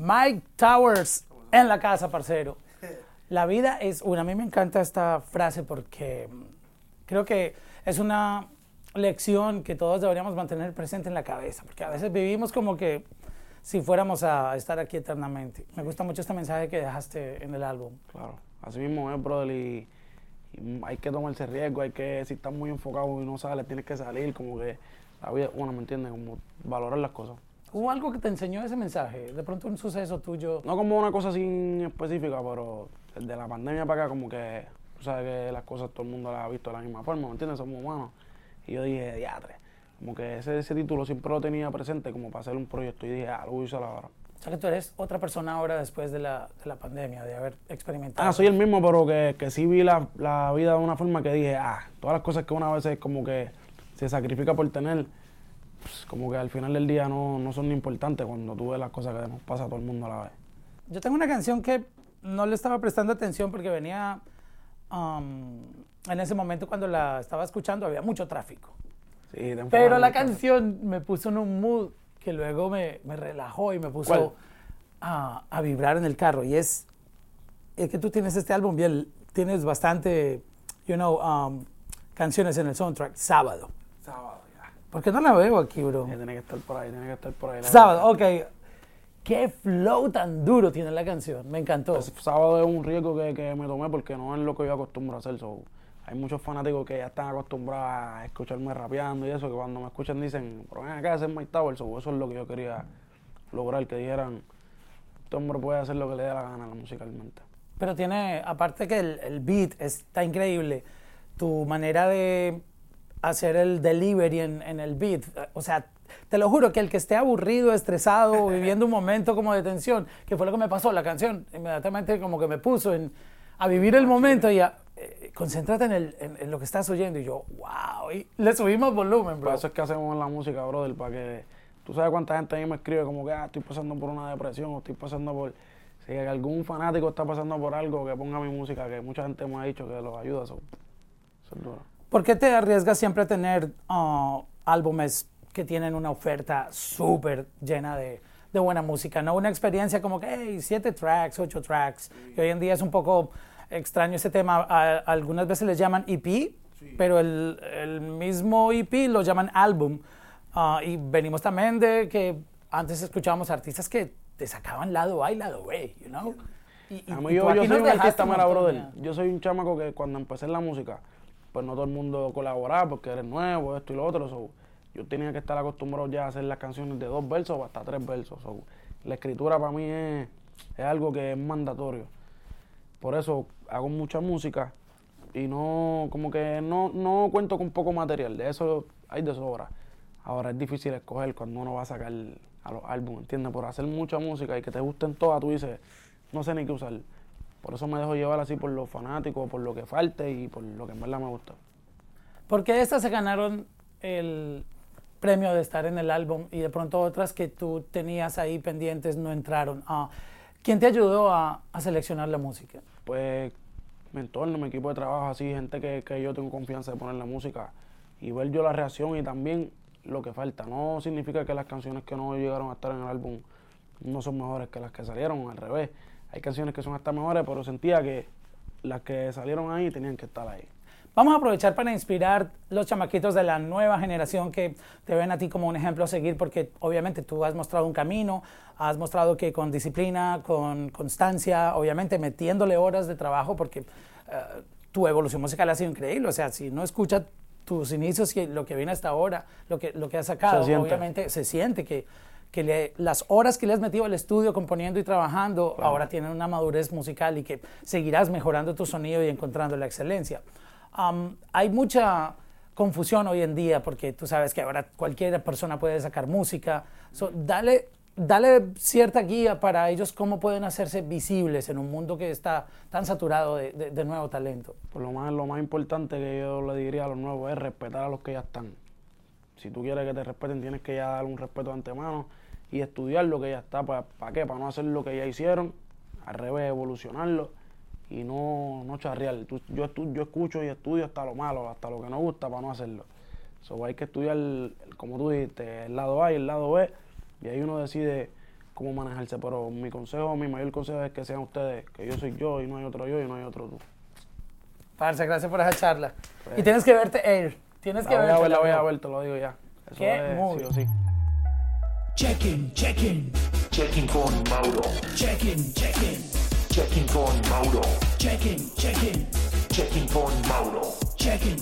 Mike Towers en la casa, parcero. La vida es una. A mí me encanta esta frase porque creo que es una lección que todos deberíamos mantener presente en la cabeza, porque a veces vivimos como que si fuéramos a estar aquí eternamente. Me gusta mucho este mensaje que dejaste en el álbum. Claro, así mismo es, brother, y, y hay que tomarse riesgo, hay que, si estás muy enfocado y no sales, tienes que salir, como que la vida, bueno, ¿me entiendes? Como valorar las cosas. ¿Hubo algo que te enseñó ese mensaje? De pronto un suceso tuyo. No como una cosa así específica, pero de la pandemia para acá, como que, tú sabes que las cosas todo el mundo las ha visto de la misma forma, ¿me entiendes? Somos humanos. Y yo dije, diatre. Como que ese, ese título siempre lo tenía presente como para hacer un proyecto. Y dije, ah, lo voy a usar ahora. O sea que tú eres otra persona ahora después de la, de la pandemia, de haber experimentado. Ah, soy el mismo, pero que, que sí vi la, la vida de una forma que dije, ah, todas las cosas que una vez como que se sacrifica por tener, pues, como que al final del día no, no son importantes cuando tú ves las cosas que nos pasa a todo el mundo a la vez. Yo tengo una canción que no le estaba prestando atención porque venía um, en ese momento cuando la estaba escuchando había mucho tráfico. Sí, Pero la canción me puso en un mood que luego me, me relajó y me puso a, a vibrar en el carro. Y es, es que tú tienes este álbum bien, tienes bastante, you know, um, canciones en el soundtrack. Sábado. Sábado, ya. ¿Por qué no la veo aquí, bro? Eh, Tiene que estar por ahí, tiene que estar por ahí. Sábado, ok. Qué flow tan duro tiene la canción. Me encantó. Sábado es un riesgo que, que me tomé porque no es lo que yo acostumbro a hacer. so, hay muchos fanáticos que ya están acostumbrados a escucharme rapeando y eso, que cuando me escuchan dicen, pero ven acá, ese es Mike Tower. So, eso es lo que yo quería lograr, que dijeran, este hombre puede hacer lo que le dé la gana musicalmente. Pero tiene, aparte que el, el beat está increíble, tu manera de hacer el delivery en, en el beat, o sea, te lo juro que el que esté aburrido, estresado, viviendo un momento como de tensión, que fue lo que me pasó, la canción inmediatamente como que me puso en, a vivir el momento y a, eh, concéntrate en, el, en, en lo que estás oyendo y yo, wow, y le subimos volumen, Por bro. eso es que hacemos en la música, brother, para que tú sabes cuánta gente a mí me escribe como que ah, estoy pasando por una depresión o estoy pasando por... Si algún fanático está pasando por algo, que ponga mi música, que mucha gente me ha dicho que los ayuda. Eso, eso es duro. ¿Por qué te arriesgas siempre a tener ah, álbumes que tienen una oferta súper llena de, de buena música? No una experiencia como que, hey, siete tracks, ocho tracks. Que hoy en día es un poco extraño ese tema. A- algunas veces les llaman EP, pero el, el mismo EP lo llaman álbum. Ah, y venimos también de que antes escuchábamos artistas que te sacaban lado A y lado B, you know? Y, y- A y mí tú yo, yo soy un artista mala, brother. Yo soy un chamaco que cuando empecé en la música, pues no todo el mundo colaboraba porque eres nuevo, esto y lo otro. so, yo tenía que estar acostumbrado ya a hacer las canciones de dos versos o hasta tres versos. so, la escritura para mí es, es algo que es mandatorio. Por eso hago mucha música y no, como que no, no cuento con poco material. De eso hay de sobra. Ahora es difícil escoger cuando uno va a sacar a los álbumes, ¿entiendes? Por hacer mucha música y que te gusten todas, tú dices, no sé ni qué usar. Por eso me dejo llevar así por los fanáticos, por lo que falte y por lo que en verdad me gusta. Porque estas se ganaron el premio de estar en el álbum y de pronto otras que tú tenías ahí pendientes no entraron. Ah, ¿Quién te ayudó a, a seleccionar la música? Pues mi entorno, mi equipo de trabajo, así, gente que, que yo tengo confianza de poner la música y ver yo la reacción y también lo que falta. No significa que las canciones que no llegaron a estar en el álbum no son mejores que las que salieron, al revés. Hay canciones que son hasta mejores, pero sentía que las que salieron ahí tenían que estar ahí. Vamos a aprovechar para inspirar los chamaquitos de la nueva generación que te ven a ti como un ejemplo a seguir, porque obviamente tú has mostrado un camino, has mostrado que con disciplina, con constancia, obviamente metiéndole horas de trabajo, porque eh, tu evolución musical ha sido increíble. O sea, si no escuchas tus inicios y lo que viene hasta ahora, lo que, lo que has sacado, Se obviamente se siente que, que le- las horas que le has metido al estudio componiendo y trabajando ahora tienen una madurez musical y que seguirás mejorando tu sonido y encontrando la excelencia. Hay mucha confusión hoy en día porque tú sabes que ahora cualquier persona puede sacar música. So, dale, dale cierta guía para ellos cómo pueden hacerse visibles en un mundo que está tan saturado de, de- de nuevo talento. Por lo más, lo más importante que yo le diría a los nuevos es respetar a los que ya están. Si tú quieres que te respeten, tienes que ya dar un respeto de antemano y estudiar lo que ya está. ¿Para qué? Para no hacer lo que ya hicieron, al revés, evolucionarlo y no, no charrear. Tú- yo, estu- yo escucho y estudio hasta lo malo, hasta lo que no gusta para no hacerlo. So, hay que estudiar, como tú dijiste, el lado A y el lado B y ahí uno decide cómo manejarse. Pero mi consejo, mi mayor consejo es que sean ustedes, que yo soy yo y no hay otro yo y no hay otro tú. Parce, gracias por esa charla. Y tienes que verte Air. Tienes que La voy a verte. ver, la voy a ver, te lo digo ya. Eso Qué es movie. sí o sí. Check-in, check-in, Checking con Mauro. check-in, check-in, Checking con Mauro. check-in, check-in, Checking con Mauro. check-in,